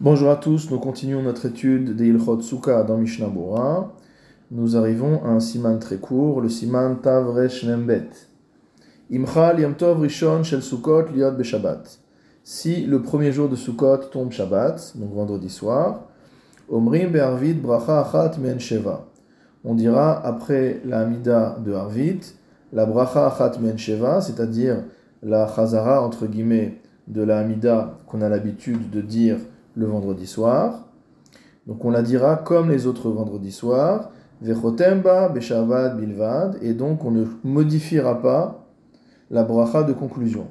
Bonjour à tous, nous continuons notre étude des Ilchot Sukkah dans Mishnah Bora. Nous arrivons à un siman très court, le siman Tav Resh Nembet. Imchal Yom Tov Rishon Shel Sukkot Liot Beshabbat. Si le premier jour de Sukkot tombe Shabbat, donc vendredi soir, Omrim Be'arvit Bracha Achat Men Sheva. On dira après la Hamida de Arvit, la Bracha Achat Men Sheva, c'est-à-dire la Chazara entre guillemets de la Hamida qu'on a l'habitude de dire le vendredi soir. Donc on la dira comme les autres vendredis soirs, Vechotemba, Beshavad, Bilvad, et donc on ne modifiera pas la bracha de conclusion.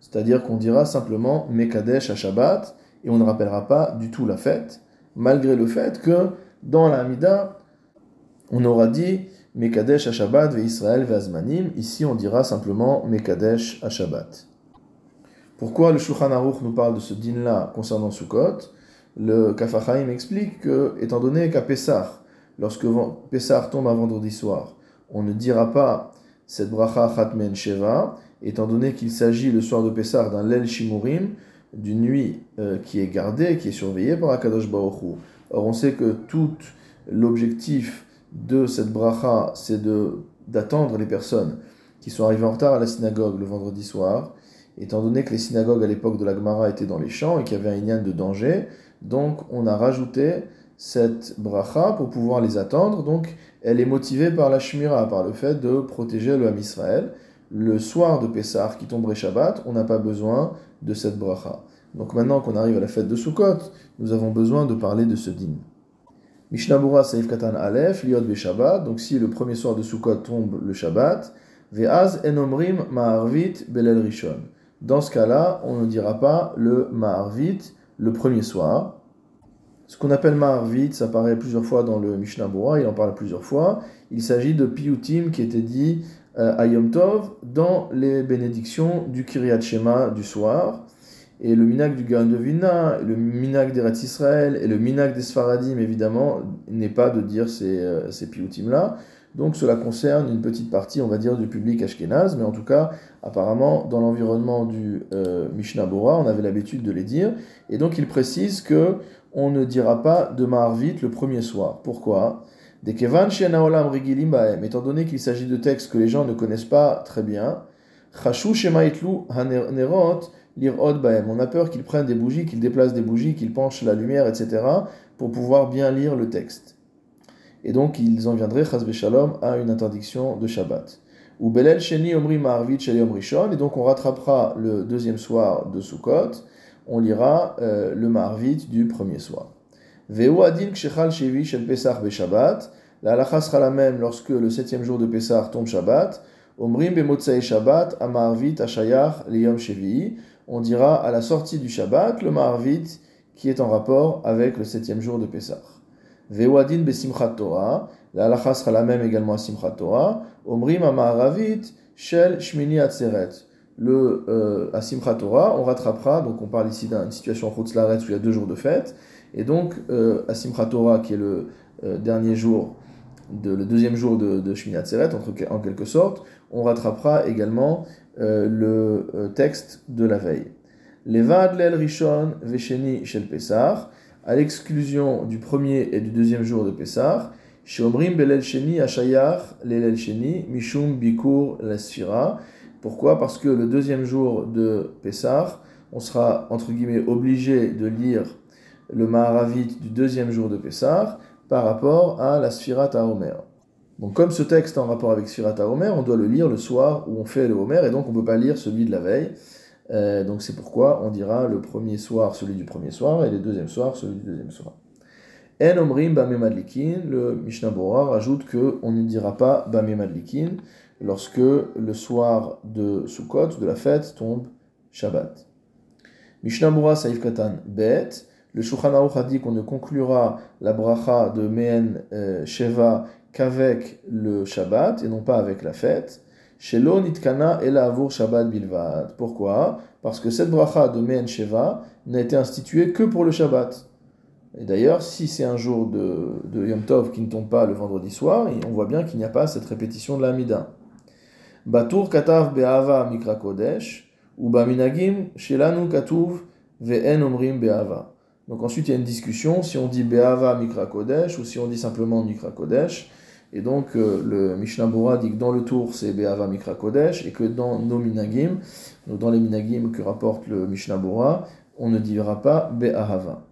C'est-à-dire qu'on dira simplement Mekadesh à Shabbat, et on ne rappellera pas du tout la fête, malgré le fait que dans la on aura dit Mekadesh à Shabbat, Ve Israël, Ve Azmanim. Ici, on dira simplement Mekadesh à Shabbat. Pourquoi le Shulchan Aruch nous parle de ce din-là concernant Sukkot? Le Kafachaim explique que, étant donné qu'à Pessah, lorsque Pessah tombe un vendredi soir, on ne dira pas cette bracha Chatmen Sheva, étant donné qu'il s'agit le soir de Pessah d'un Lel Shimurim, d'une nuit euh, qui est gardée, qui est surveillée par Akadosh Baruch. Or, on sait que tout l'objectif de cette bracha, c'est d'attendre les personnes qui sont arrivées en retard à la synagogue le vendredi soir, étant donné que les synagogues à l'époque de la Gemara étaient dans les champs et qu'il y avait un inyan de danger, donc on a rajouté cette bracha pour pouvoir les attendre. Donc elle est motivée par la Shmira, par le fait de protéger le Ham Israël. Le soir de Pessah qui tomberait Shabbat, on n'a pas besoin de cette bracha. Donc maintenant qu'on arrive à la fête de Sukkot, nous avons besoin de parler de ce din. Mishnabura Saif Katan Aleph, Liot Shabbat, donc si le premier soir de Sukkot tombe le Shabbat, Ve'az enomrim ma'arvit belel rishon. Dans ce cas-là, on ne dira pas le Maharvit le premier soir. Ce qu'on appelle Maharvit, ça apparaît plusieurs fois dans le Mishnah Bora, il en parle plusieurs fois. Il s'agit de Piyutim qui était dit euh, à Yom Tov dans les bénédictions du Kiryat Shema du soir. Et le minag du Gan de le minag d'Eretz Israël et le minag des Sfaradim, évidemment, n'est pas de dire ces, euh, ces Piyutim-là. Donc cela concerne une petite partie, on va dire, du public ashkénaze, mais en tout cas, apparemment, dans l'environnement du euh, Mishnah Bora, on avait l'habitude de les dire. Et donc il précise que on ne dira pas de Maharvit le premier soir. Pourquoi? Étant donné qu'il s'agit de textes que les gens ne connaissent pas très bien, on a peur qu'ils prennent des bougies, qu'ils déplacent des bougies, qu'ils penchent la lumière, etc., pour pouvoir bien lire le texte et donc ils en viendraient, chas shalom, à une interdiction de Shabbat. Ou belel sheni omri ma'arvit shel rishon, et donc on rattrapera le deuxième soir de Sukkot, on lira euh, le ma'arvit du premier soir. Veu adin kshechal shevi shel pesach Shabbat, la halacha sera la même lorsque le septième jour de Pesach tombe Shabbat, omrim bemotzei Shabbat, amarvit ashayach liyom shevi, on dira à la sortie du Shabbat le ma'arvit qui est en rapport avec le septième jour de Pesach. Vewadin besimchat Torah, la halacha sera la même également à Simchat Torah, Omrim amaravit shel shmini atzeret. Le euh, à Simchat Torah, on rattrapera, donc on parle ici d'une situation en Laret où il y a deux jours de fête, et donc euh, à Simchat Torah, qui est le euh, dernier jour, de, le deuxième jour de, de Shmini Atzeret, en quelque sorte, on rattrapera également euh, le euh, texte de la veille. Levad lel rishon vesheni shel Pesach, à l'exclusion du premier et du deuxième jour de Pessah, Shomrim Belel Sheni Ashayar Lelel Sheni Mishum Bikur Lasfira. Pourquoi? Parce que le deuxième jour de Pessah, on sera entre guillemets obligé de lire le Maharavit du deuxième jour de Pessah par rapport à la Sfirat Homer. Donc comme ce texte est en rapport avec Sfirat Homer, on doit le lire le soir où on fait le Homer et donc on ne peut pas lire celui de la veille. Euh, donc c'est pourquoi on dira le premier soir celui du premier soir et le deuxième soir celui du deuxième soir. En omrim bame madlikin, le Mishnah Bora rajoute que on ne dira pas bame madlikin lorsque le soir de Sukkot, de la fête, tombe Shabbat. Mishnah Bora Saif Katan Bet, le Shulchan Aruch a dit qu'on ne conclura la bracha de Mehen euh, Sheva qu'avec le Shabbat et non pas avec la fête. Shelo nitkana el avur Shabbat bilvad. Pourquoi? Parce que cette bracha de Mehen Sheva n'a été instituée que pour le Shabbat. Et d'ailleurs, si c'est un jour de, de, Yom Tov qui ne tombe pas le vendredi soir, on voit bien qu'il n'y a pas cette répétition de la Mida. Batur katav be'ava mikra kodesh, ou baminagim shelanu katuv ve'en omrim be'ava. Donc ensuite, il y a une discussion si on dit Be'ava Mikra Kodesh ou si on dit simplement Mikra Kodesh. Et donc, euh, le Mishnah Bora dit que dans le tour, c'est Be'ava Mikra Kodesh, et que dans nos Minagim, dans les Minagim que rapporte le Mishnah Bora, on ne dira pas Be'ahava.